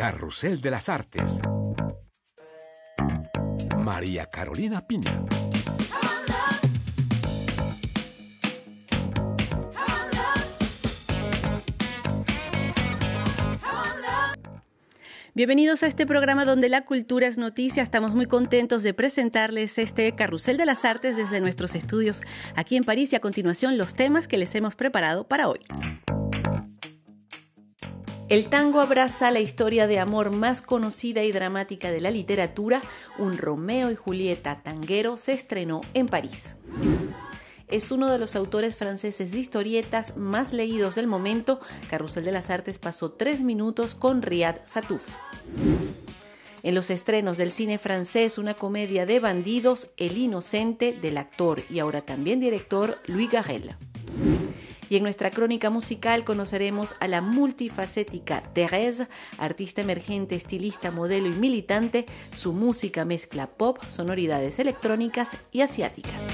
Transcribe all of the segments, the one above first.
Carrusel de las Artes. María Carolina Piña. Bienvenidos a este programa donde la cultura es noticia. Estamos muy contentos de presentarles este Carrusel de las Artes desde nuestros estudios aquí en París y a continuación los temas que les hemos preparado para hoy. El tango abraza la historia de amor más conocida y dramática de la literatura. Un Romeo y Julieta tanguero se estrenó en París es uno de los autores franceses de historietas más leídos del momento. Carrusel de las Artes pasó tres minutos con Riyad Satouf. En los estrenos del cine francés, una comedia de bandidos, El Inocente, del actor y ahora también director Louis Garrel. Y en nuestra crónica musical conoceremos a la multifacética Thérèse, artista emergente, estilista, modelo y militante. Su música mezcla pop, sonoridades electrónicas y asiáticas.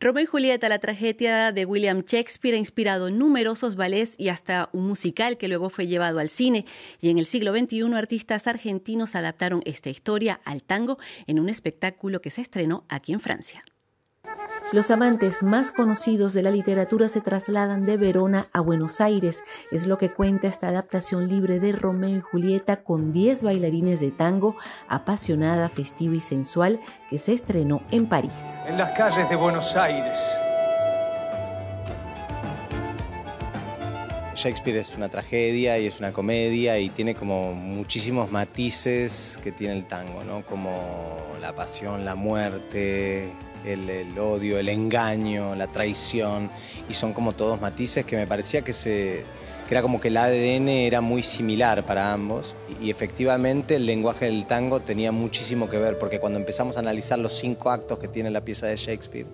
Romeo y Julieta, la tragedia de William Shakespeare, ha inspirado numerosos ballets y hasta un musical que luego fue llevado al cine. Y en el siglo XXI, artistas argentinos adaptaron esta historia al tango en un espectáculo que se estrenó aquí en Francia. Los amantes más conocidos de la literatura se trasladan de Verona a Buenos Aires. Es lo que cuenta esta adaptación libre de Romeo y Julieta con 10 bailarines de tango, apasionada, festiva y sensual, que se estrenó en París. En las calles de Buenos Aires. Shakespeare es una tragedia y es una comedia y tiene como muchísimos matices que tiene el tango, ¿no? Como la pasión, la muerte, el, odio, el engaño, la traición, y son como todos matices que me parecía que, se, que era como que el ADN era muy similar para ambos, y, efectivamente el lenguaje del tango tenía muchísimo que ver, porque cuando empezamos a analizar los cinco actos que tiene la pieza de Shakespeare,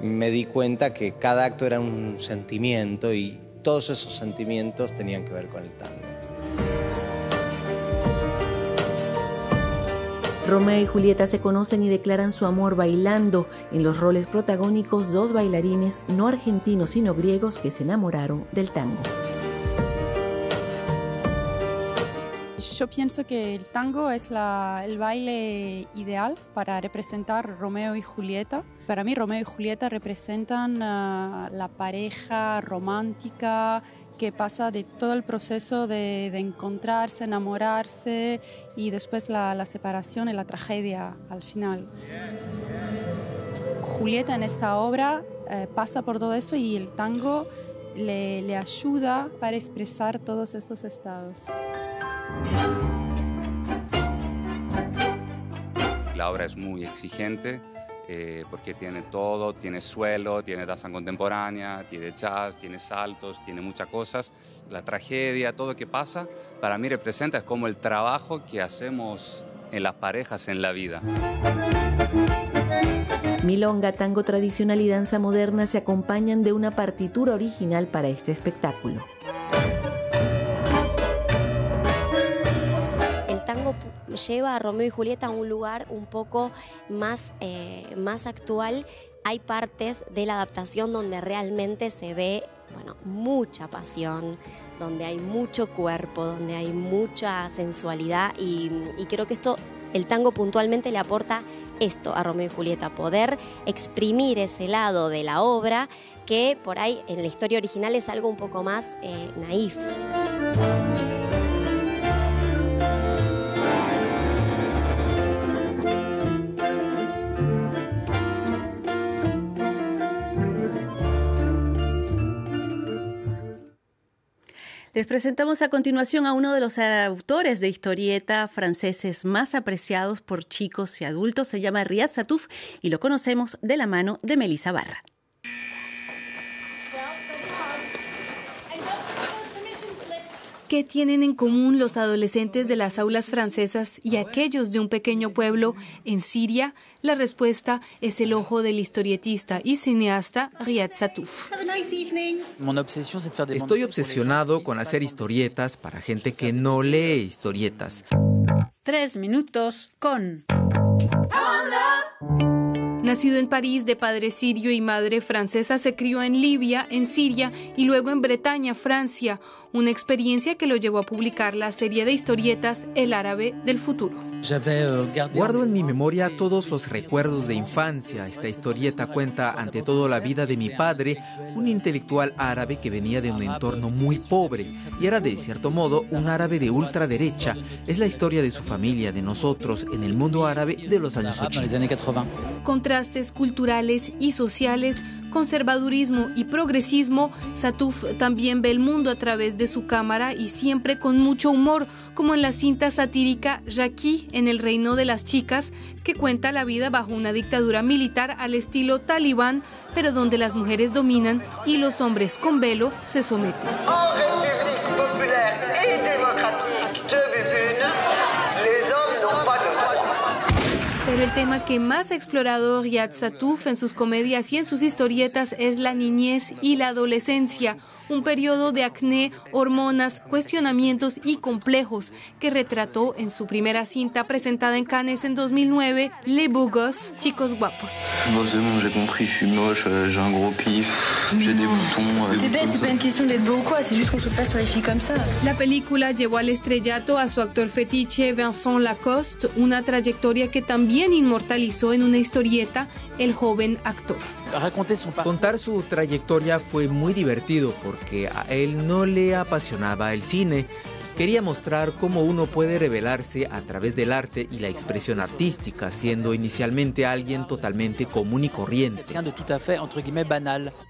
me di cuenta que cada acto era un sentimiento y todos esos sentimientos tenían que ver con el tango. Romeo y Julieta se conocen y declaran su amor bailando. En los roles protagónicos, dos bailarines no argentinos sino griegos que se enamoraron del tango. Yo pienso que el tango es el baile ideal para representar Romeo y Julieta. Para mí Romeo y Julieta representan ah, la pareja romántica que pasa de todo el proceso de, encontrarse, enamorarse y después la, separación y la tragedia al final. Julieta en esta obra eh, pasa por todo eso y el tango le, le ayuda para expresar todos estos estados. La obra es muy exigente eh, porque tiene todo, tiene suelo, tiene danza contemporánea, tiene jazz, tiene saltos, tiene muchas cosas. La tragedia, todo lo que pasa, para mí representa como el trabajo que hacemos en las parejas en la vida. Milonga, tango tradicional y danza moderna se acompañan de una partitura original para este espectáculo. Lleva a Romeo y Julieta a un lugar un poco más, eh, más actual. Hay partes de la adaptación donde realmente se ve bueno, mucha pasión, donde hay mucho cuerpo, donde hay mucha sensualidad y, creo que esto, el tango puntualmente le aporta esto a Romeo y Julieta, poder exprimir ese lado de la obra que por ahí en la historia original es algo un poco más eh, naif. Les presentamos a continuación a uno de los autores de historieta franceses más apreciados por chicos y adultos. Se llama Riyad Satouf y lo conocemos de la mano de Melissa Barra. ¿Qué tienen en común los adolescentes de las aulas francesas y aquellos de un pequeño pueblo en Siria? La respuesta es el ojo del historietista y cineasta Riyad Satouf. Estoy obsesionado con hacer historietas para gente que no lee historietas. Tres minutos con... Nacido en París de padre sirio y madre francesa, se crió en Libia, en Siria y luego en Bretaña, Francia, una experiencia que lo llevó a publicar la serie de historietas El árabe del futuro. Guardo en mi memoria todos los recuerdos de infancia. Esta historieta cuenta ante todo la vida de mi padre, un intelectual árabe que venía de un entorno muy pobre y era de cierto modo un árabe de ultraderecha. Es la historia de su familia, de nosotros, en el mundo árabe de los años 80. Contrastes culturales y sociales, conservadurismo y progresismo, Satuf también ve el mundo a través de su cámara y siempre con mucho humor, como en la cinta satírica Jackie en el reino de las chicas, que cuenta la vida bajo una dictadura militar al estilo talibán, pero donde las mujeres dominan y los hombres con velo se someten. Pero el tema que más ha explorado Riyad Satuf en sus comedias y en sus historietas es la niñez y la adolescencia, un periodo de acné, hormonas, cuestionamientos y complejos que retrató en su primera cinta presentada en Cannes en 2009, Les Beaux Gosses, Chicos Guapos. La película llevó al estrellato a su actor fetiche Vincent Lacoste, una trayectoria que también inmortalizó en una historieta el joven actor. Contar su trayectoria fue muy divertido porque a él no le apasionaba el cine. Quería mostrar cómo uno puede revelarse a través del arte y la expresión artística, siendo inicialmente alguien totalmente común y corriente.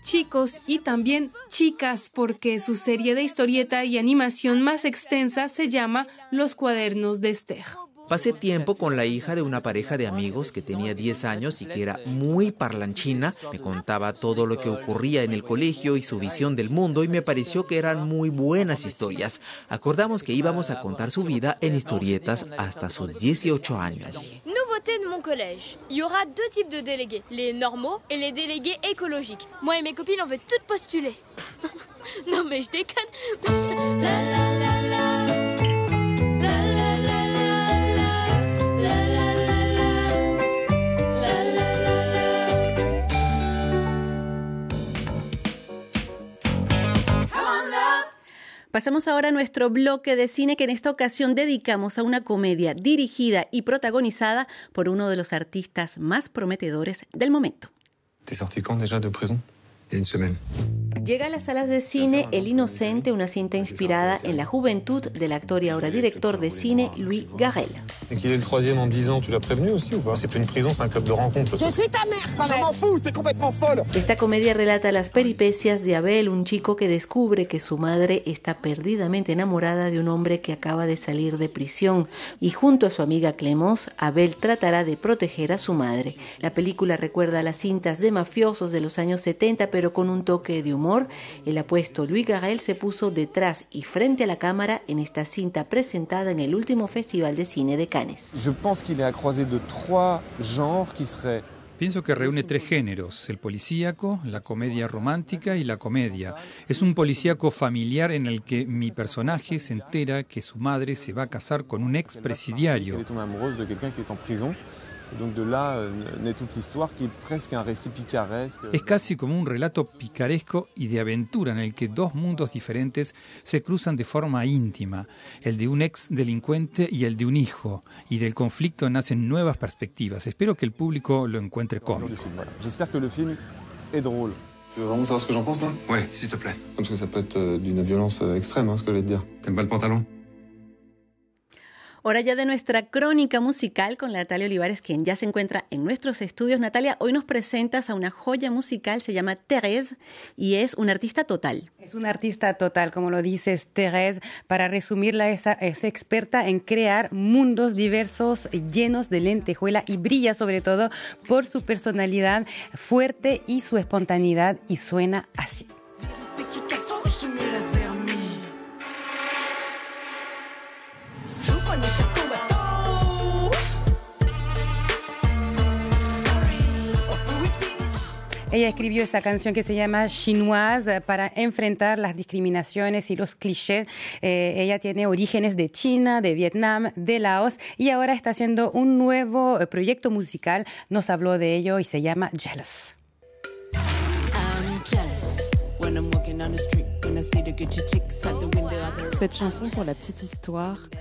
Chicos y también chicas, porque su serie de historieta y animación más extensa se llama Los cuadernos de Esther. Pasé tiempo con la hija de una pareja de amigos que tenía 10 años y que era muy parlanchina. Me contaba todo lo que ocurría en el colegio y su visión del mundo y me pareció que eran muy buenas historias. Acordamos que íbamos a contar su vida en historietas hasta sus 18 años. Nouveauté de mon collège. Il y aura deux types de délégués, les normaux et les délégués écologiques. Moi et mes copines, on veut toutes postuler. non mais je déconne. Pasamos ahora a nuestro bloque de cine que en esta ocasión dedicamos a una comedia dirigida y protagonizada por uno de los artistas más prometedores del momento. Déjà de. Llega a las salas de cine El Inocente, una cinta inspirada en la juventud del actor y ahora director de cine Louis Garrel. Qu'il est le troisième en 10 ans, tu l'as prévenu aussi ou pas C'est plus une prison, c'est un club de rencontre. Je suis ta mère quand même. Je m'en fous, t'es complètement folle. Esta comedia relata las peripecias de Abel, un chico que descubre que su madre está perdidamente enamorada de un hombre que acaba de salir de prisión. Y junto a su amiga Clemence, Abel tratará de proteger a su madre. La película recuerda las cintas de mafiosos de los años 70 pero con un toque de humor el apuesto Louis Garrel se puso detrás y frente a la cámara en esta cinta presentada en el último Festival de Cine de Cannes. Je pense qu'il est à croiser de trois genres qui seraient Pienso que reúne tres géneros, el policíaco, la comedia romántica y la comedia. Es un policíaco familiar en el que mi personaje se entera que su madre se va a casar con un expresidiario. Là euh. Es casi como un relato picaresco y de aventura en el que dos mundos diferentes se cruzan de forma íntima, el de un ex delincuente y el de un hijo, y del conflicto nacen nuevas perspectivas. Espero que el público lo encuentre cómico. J'espère que le film est drôle. Tu veux vraiment savoir ce que j'en pense, toi Ouais, s'il te plaît. Parce que ça peut être euh, d'une violence euh, extrême, hein, ce que je vais te dire. T'aimes pas le pantalon Hora ya de nuestra crónica musical con Natalia Olivares, quien ya se encuentra en nuestros estudios. Natalia, hoy nos presentas a una joya musical, se llama Thérèse y es una artista total. Es una artista total, como lo dices, Thérèse. Para resumirla, es, es experta en crear mundos diversos llenos de lentejuela y brilla sobre todo por su personalidad fuerte y su espontaneidad y suena así. Ella escribió esa canción que se llama Chinoise para enfrentar las discriminaciones y los clichés. Eh, ella tiene orígenes de China, de Vietnam, de Laos y ahora está haciendo un nuevo eh, proyecto musical. Nos habló de ello y se llama Jealous.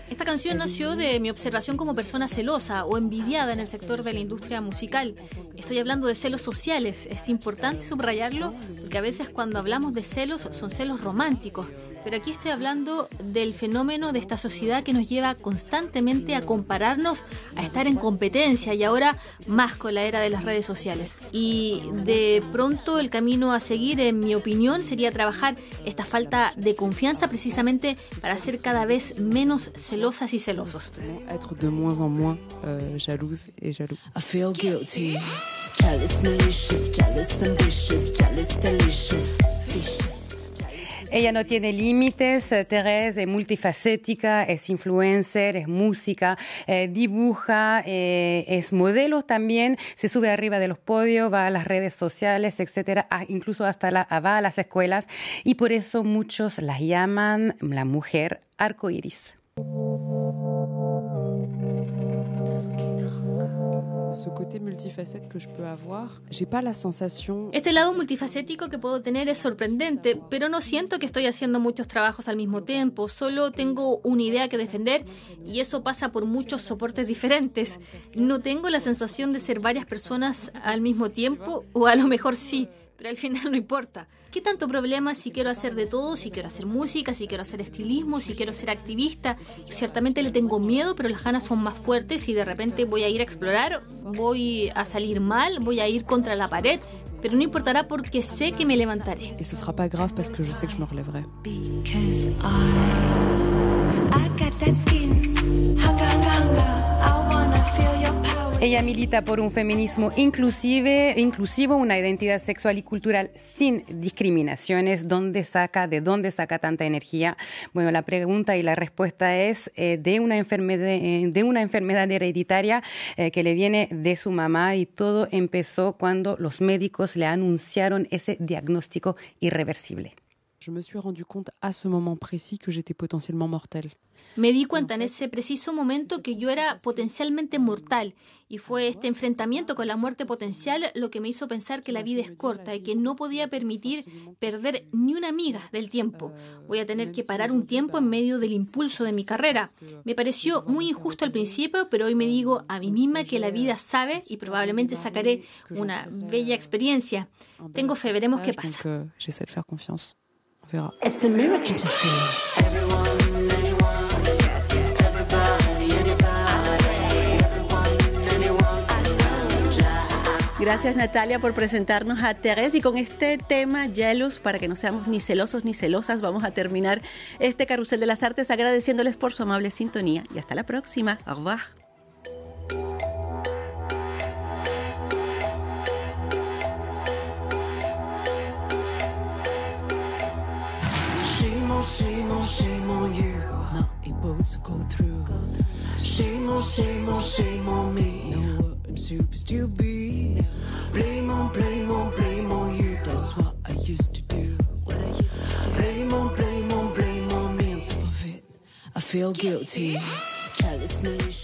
Esta canción nació de mi observación como persona celosa o envidiada en el sector de la industria musical. Estoy hablando de celos sociales. Es importante subrayarlo porque a veces cuando hablamos de celos son celos románticos pero aquí estoy hablando del fenómeno de esta sociedad que nos lleva constantemente a compararnos, a estar en competencia y ahora más con la era de las redes sociales. Y de pronto el camino a seguir, en mi opinión, sería trabajar esta falta de confianza precisamente para ser cada vez menos celosas y celosos. Être de moins en moins euh, jalouse et jaloux. I feel guilty. malicious, jealous, ambitious, jealous, delicious. Ella no tiene límites, eh, Teresa es multifacética, es influencer, es música, eh, dibuja, eh, es modelo también, se sube arriba de los podios, va a las redes sociales, etcétera, incluso hasta la, va a las escuelas y por eso muchos la llaman la mujer arcoíris. Este lado multifacético que puedo tener es sorprendente, pero no siento que estoy haciendo muchos trabajos al mismo tiempo. Solo tengo una idea que defender y eso pasa por muchos soportes diferentes. No tengo la sensación de ser varias personas al mismo tiempo, o a lo mejor sí pero al final no importa. ¿Qué tanto problema si quiero hacer de todo, si quiero hacer música, si quiero hacer estilismo, si quiero ser activista? Ciertamente le tengo miedo, pero las ganas son más fuertes y de repente voy a ir a explorar, voy a salir mal, voy a ir contra la pared, pero no importará porque sé que me levantaré. Y ce sera pas grave parce que je sais que je me relèverai. Ella milita por un feminismo inclusive, inclusivo, una identidad sexual y cultural sin discriminaciones. ¿Dónde saca, de dónde saca tanta energía? Bueno, la pregunta y la respuesta es eh, de, una enfermedad, eh, de una enfermedad hereditaria eh, que le viene de su mamá y todo empezó cuando los médicos le anunciaron ese diagnóstico irreversible. Je me suis rendu compte à ce moment précis que j'étais potentiellement mortelle. Me di cuenta en ese preciso momento que yo era potencialmente mortal y fue este enfrentamiento con la muerte potencial lo que me hizo pensar que la vida es corta y que no podía permitir perder ni una amiga del tiempo. Voy a tener que parar un tiempo en medio del impulso de mi carrera. Me pareció muy injusto al principio, pero hoy me digo a mí misma que la vida sabe y probablemente sacaré una bella experiencia. Tengo fe, veremos qué pasa. Gracias Natalia por presentarnos a Teresa y con este tema Jealous, para que no seamos ni celosos ni celosas, vamos a terminar este carrusel de las artes agradeciéndoles por su amable sintonía y hasta la próxima. Au revoir. Supposed to be. Blame on, blame on, blame on you. That's what I used to do. What I used to do. Blame on, blame on, blame on me. On top of it, I feel guilty. Chalice malicious.